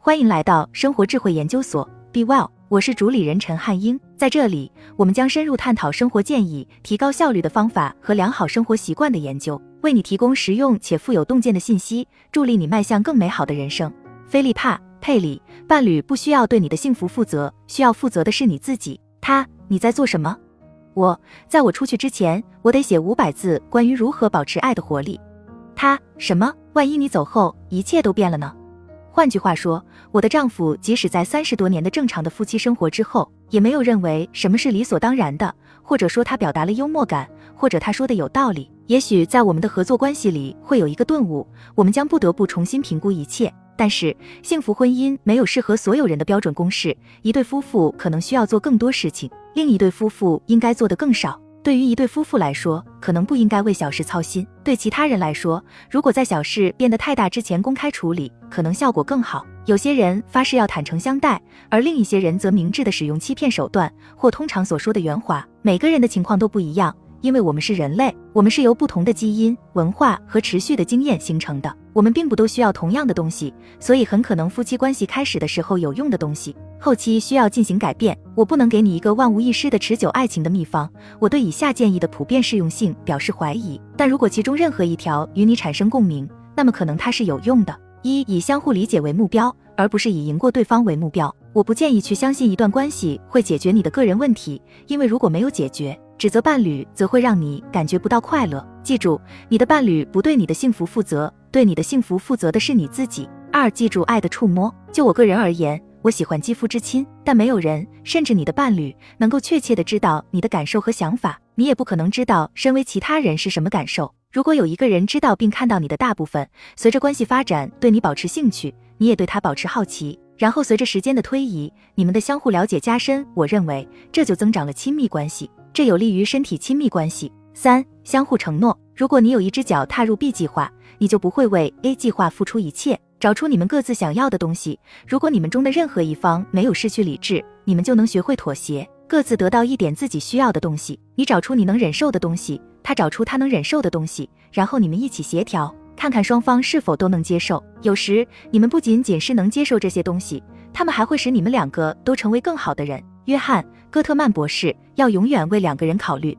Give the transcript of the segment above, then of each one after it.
欢迎来到生活智慧研究所，Be Well，我是主理人陈汉英。在这里，我们将深入探讨生活建议、提高效率的方法和良好生活习惯的研究，为你提供实用且富有洞见的信息，助力你迈向更美好的人生。菲利帕·佩里，伴侣不需要对你的幸福负责，需要负责的是你自己。他，你在做什么？我，在我出去之前，我得写五百字关于如何保持爱的活力。他，什么？万一你走后，一切都变了呢？换句话说，我的丈夫即使在三十多年的正常的夫妻生活之后，也没有认为什么是理所当然的，或者说他表达了幽默感，或者他说的有道理。也许在我们的合作关系里会有一个顿悟，我们将不得不重新评估一切。但是，幸福婚姻没有适合所有人的标准公式，一对夫妇可能需要做更多事情，另一对夫妇应该做的更少。对于一对夫妇来说，可能不应该为小事操心；对其他人来说，如果在小事变得太大之前公开处理，可能效果更好。有些人发誓要坦诚相待，而另一些人则明智地使用欺骗手段，或通常所说的圆滑。每个人的情况都不一样。因为我们是人类，我们是由不同的基因、文化和持续的经验形成的。我们并不都需要同样的东西，所以很可能夫妻关系开始的时候有用的东西，后期需要进行改变。我不能给你一个万无一失的持久爱情的秘方。我对以下建议的普遍适用性表示怀疑，但如果其中任何一条与你产生共鸣，那么可能它是有用的。一、以相互理解为目标，而不是以赢过对方为目标。我不建议去相信一段关系会解决你的个人问题，因为如果没有解决，指责伴侣则会让你感觉不到快乐。记住，你的伴侣不对你的幸福负责，对你的幸福负责的是你自己。二，记住爱的触摸。就我个人而言，我喜欢肌肤之亲，但没有人，甚至你的伴侣，能够确切的知道你的感受和想法。你也不可能知道身为其他人是什么感受。如果有一个人知道并看到你的大部分，随着关系发展对你保持兴趣，你也对他保持好奇，然后随着时间的推移，你们的相互了解加深，我认为这就增长了亲密关系。这有利于身体亲密关系。三、相互承诺。如果你有一只脚踏入 B 计划，你就不会为 A 计划付出一切。找出你们各自想要的东西。如果你们中的任何一方没有失去理智，你们就能学会妥协，各自得到一点自己需要的东西。你找出你能忍受的东西，他找出他能忍受的东西，然后你们一起协调，看看双方是否都能接受。有时你们不仅仅是能接受这些东西，他们还会使你们两个都成为更好的人。约翰·戈特曼博士要永远为两个人考虑，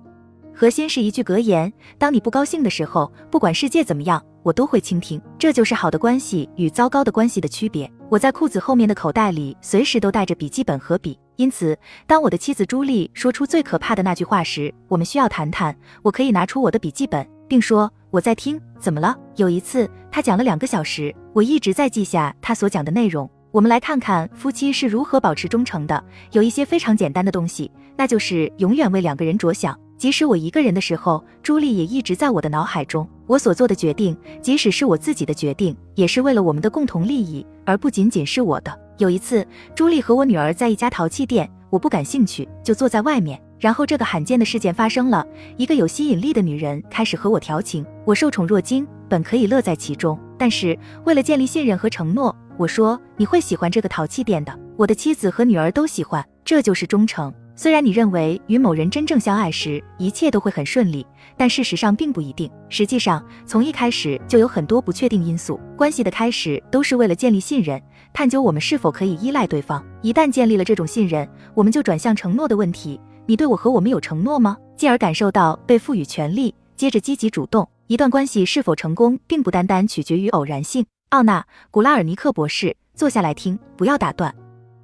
核心是一句格言：当你不高兴的时候，不管世界怎么样，我都会倾听。这就是好的关系与糟糕的关系的区别。我在裤子后面的口袋里随时都带着笔记本和笔，因此，当我的妻子朱莉说出最可怕的那句话时，我们需要谈谈。我可以拿出我的笔记本，并说我在听。怎么了？有一次，他讲了两个小时，我一直在记下他所讲的内容。我们来看看夫妻是如何保持忠诚的。有一些非常简单的东西，那就是永远为两个人着想。即使我一个人的时候，朱莉也一直在我的脑海中。我所做的决定，即使是我自己的决定，也是为了我们的共同利益，而不仅仅是我的。有一次，朱莉和我女儿在一家陶器店，我不感兴趣，就坐在外面。然后这个罕见的事件发生了，一个有吸引力的女人开始和我调情。我受宠若惊，本可以乐在其中，但是为了建立信任和承诺。我说你会喜欢这个淘气店的，我的妻子和女儿都喜欢，这就是忠诚。虽然你认为与某人真正相爱时一切都会很顺利，但事实上并不一定。实际上，从一开始就有很多不确定因素。关系的开始都是为了建立信任，探究我们是否可以依赖对方。一旦建立了这种信任，我们就转向承诺的问题：你对我和我们有承诺吗？进而感受到被赋予权利，接着积极主动。一段关系是否成功，并不单单取决于偶然性。奥纳·古拉尔尼克博士，坐下来听，不要打断。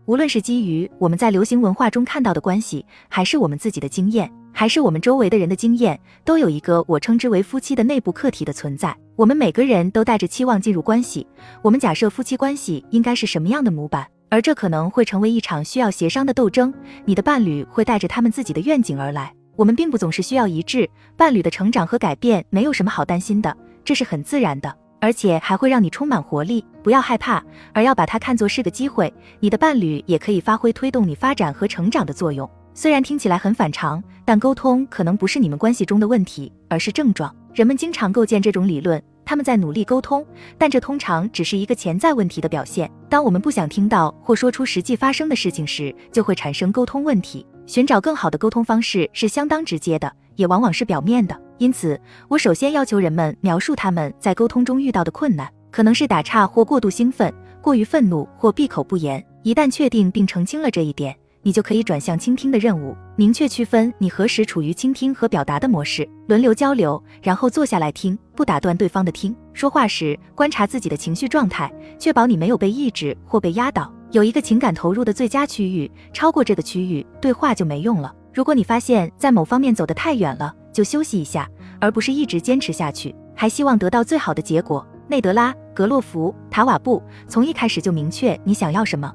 无论是基于我们在流行文化中看到的关系，还是我们自己的经验，还是我们周围的人的经验，都有一个我称之为夫妻的内部课题的存在。我们每个人都带着期望进入关系，我们假设夫妻关系应该是什么样的模板，而这可能会成为一场需要协商的斗争。你的伴侣会带着他们自己的愿景而来，我们并不总是需要一致。伴侣的成长和改变没有什么好担心的，这是很自然的。而且还会让你充满活力，不要害怕，而要把它看作是个机会。你的伴侣也可以发挥推动你发展和成长的作用。虽然听起来很反常，但沟通可能不是你们关系中的问题，而是症状。人们经常构建这种理论，他们在努力沟通，但这通常只是一个潜在问题的表现。当我们不想听到或说出实际发生的事情时，就会产生沟通问题。寻找更好的沟通方式是相当直接的，也往往是表面的。因此，我首先要求人们描述他们在沟通中遇到的困难，可能是打岔或过度兴奋，过于愤怒或闭口不言。一旦确定并澄清了这一点，你就可以转向倾听的任务，明确区分你何时处于倾听和表达的模式，轮流交流，然后坐下来听，不打断对方的听。说话时观察自己的情绪状态，确保你没有被抑制或被压倒。有一个情感投入的最佳区域，超过这个区域，对话就没用了。如果你发现，在某方面走得太远了，就休息一下，而不是一直坚持下去，还希望得到最好的结果。内德拉·格洛夫·塔瓦布从一开始就明确你想要什么，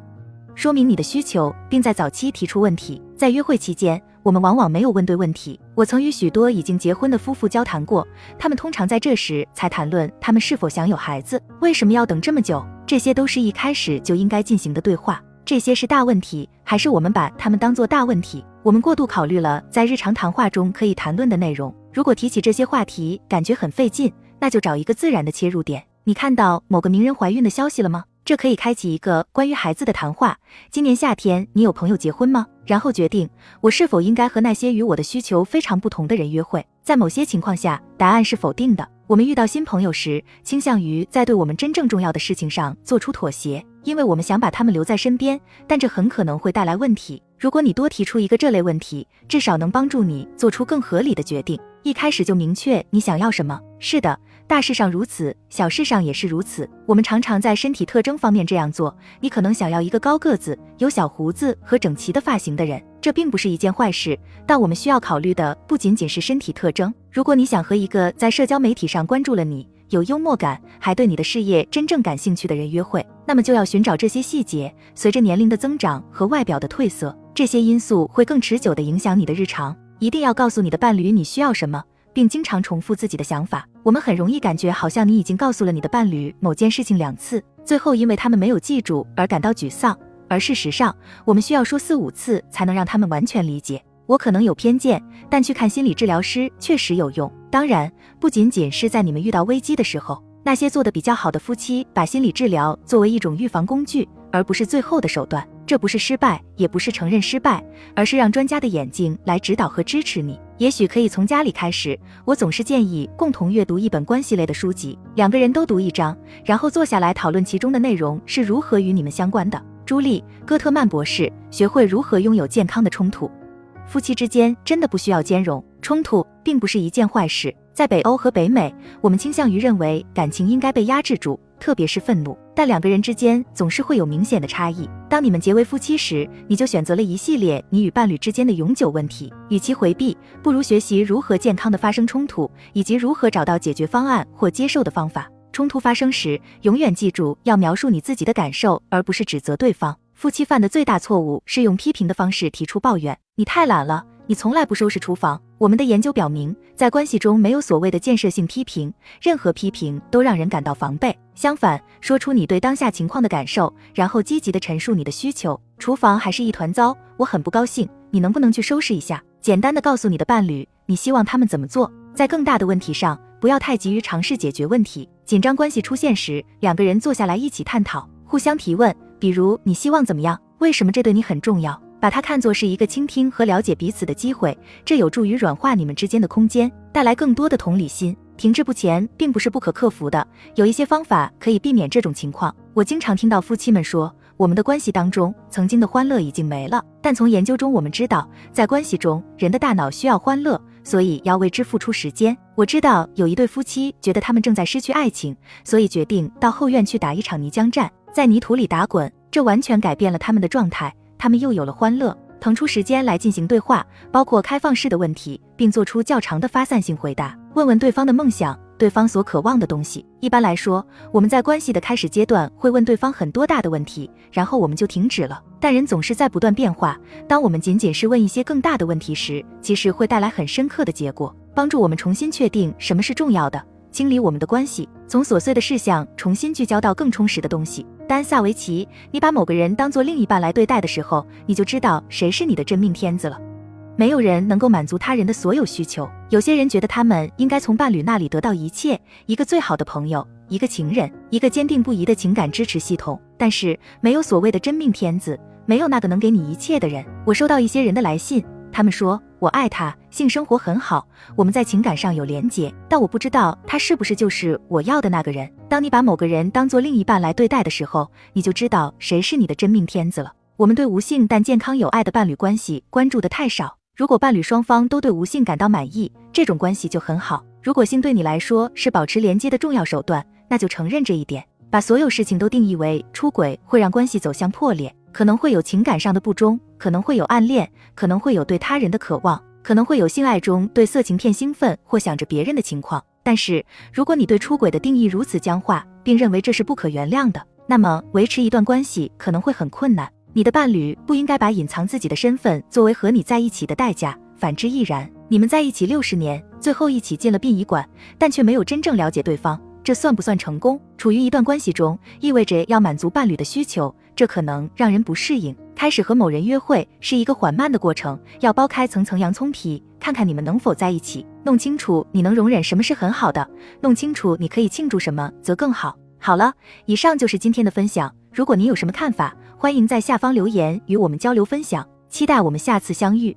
说明你的需求，并在早期提出问题。在约会期间，我们往往没有问对问题。我曾与许多已经结婚的夫妇交谈过，他们通常在这时才谈论他们是否想有孩子，为什么要等这么久。这些都是一开始就应该进行的对话。这些是大问题，还是我们把他们当做大问题？我们过度考虑了在日常谈话中可以谈论的内容。如果提起这些话题感觉很费劲，那就找一个自然的切入点。你看到某个名人怀孕的消息了吗？这可以开启一个关于孩子的谈话。今年夏天你有朋友结婚吗？然后决定我是否应该和那些与我的需求非常不同的人约会。在某些情况下，答案是否定的。我们遇到新朋友时，倾向于在对我们真正重要的事情上做出妥协，因为我们想把他们留在身边。但这很可能会带来问题。如果你多提出一个这类问题，至少能帮助你做出更合理的决定。一开始就明确你想要什么。是的，大事上如此，小事上也是如此。我们常常在身体特征方面这样做。你可能想要一个高个子、有小胡子和整齐的发型的人，这并不是一件坏事。但我们需要考虑的不仅仅是身体特征。如果你想和一个在社交媒体上关注了你、有幽默感，还对你的事业真正感兴趣的人约会，那么就要寻找这些细节。随着年龄的增长和外表的褪色。这些因素会更持久地影响你的日常。一定要告诉你的伴侣你需要什么，并经常重复自己的想法。我们很容易感觉好像你已经告诉了你的伴侣某件事情两次，最后因为他们没有记住而感到沮丧。而事实上，我们需要说四五次才能让他们完全理解。我可能有偏见，但去看心理治疗师确实有用。当然，不仅仅是在你们遇到危机的时候。那些做得比较好的夫妻，把心理治疗作为一种预防工具，而不是最后的手段。这不是失败，也不是承认失败，而是让专家的眼睛来指导和支持你。也许可以从家里开始。我总是建议共同阅读一本关系类的书籍，两个人都读一章，然后坐下来讨论其中的内容是如何与你们相关的。朱莉·戈特曼博士，学会如何拥有健康的冲突。夫妻之间真的不需要兼容，冲突并不是一件坏事。在北欧和北美，我们倾向于认为感情应该被压制住，特别是愤怒。但两个人之间总是会有明显的差异。当你们结为夫妻时，你就选择了一系列你与伴侣之间的永久问题。与其回避，不如学习如何健康的发生冲突，以及如何找到解决方案或接受的方法。冲突发生时，永远记住要描述你自己的感受，而不是指责对方。夫妻犯的最大错误是用批评的方式提出抱怨。你太懒了。你从来不收拾厨房。我们的研究表明，在关系中没有所谓的建设性批评，任何批评都让人感到防备。相反，说出你对当下情况的感受，然后积极的陈述你的需求。厨房还是一团糟，我很不高兴。你能不能去收拾一下？简单的告诉你的伴侣，你希望他们怎么做。在更大的问题上，不要太急于尝试解决问题。紧张关系出现时，两个人坐下来一起探讨，互相提问，比如你希望怎么样？为什么这对你很重要？把它看作是一个倾听和了解彼此的机会，这有助于软化你们之间的空间，带来更多的同理心。停滞不前并不是不可克服的，有一些方法可以避免这种情况。我经常听到夫妻们说，我们的关系当中曾经的欢乐已经没了。但从研究中我们知道，在关系中，人的大脑需要欢乐，所以要为之付出时间。我知道有一对夫妻觉得他们正在失去爱情，所以决定到后院去打一场泥浆战，在泥土里打滚，这完全改变了他们的状态。他们又有了欢乐，腾出时间来进行对话，包括开放式的问题，并做出较长的发散性回答。问问对方的梦想，对方所渴望的东西。一般来说，我们在关系的开始阶段会问对方很多大的问题，然后我们就停止了。但人总是在不断变化。当我们仅仅是问一些更大的问题时，其实会带来很深刻的结果，帮助我们重新确定什么是重要的。清理我们的关系，从琐碎的事项重新聚焦到更充实的东西。丹·萨维奇，你把某个人当做另一半来对待的时候，你就知道谁是你的真命天子了。没有人能够满足他人的所有需求。有些人觉得他们应该从伴侣那里得到一切：一个最好的朋友，一个情人，一个坚定不移的情感支持系统。但是，没有所谓的真命天子，没有那个能给你一切的人。我收到一些人的来信。他们说我爱他，性生活很好，我们在情感上有连结，但我不知道他是不是就是我要的那个人。当你把某个人当做另一半来对待的时候，你就知道谁是你的真命天子了。我们对无性但健康有爱的伴侣关系关注的太少。如果伴侣双方都对无性感到满意，这种关系就很好。如果性对你来说是保持连接的重要手段，那就承认这一点。把所有事情都定义为出轨，会让关系走向破裂。可能会有情感上的不忠，可能会有暗恋，可能会有对他人的渴望，可能会有性爱中对色情片兴奋或想着别人的情况。但是，如果你对出轨的定义如此僵化，并认为这是不可原谅的，那么维持一段关系可能会很困难。你的伴侣不应该把隐藏自己的身份作为和你在一起的代价，反之亦然。你们在一起六十年，最后一起进了殡仪馆，但却没有真正了解对方。这算不算成功？处于一段关系中，意味着要满足伴侣的需求，这可能让人不适应。开始和某人约会是一个缓慢的过程，要剥开层层洋葱皮，看看你们能否在一起。弄清楚你能容忍什么是很好的，弄清楚你可以庆祝什么则更好。好了，以上就是今天的分享。如果您有什么看法，欢迎在下方留言与我们交流分享。期待我们下次相遇。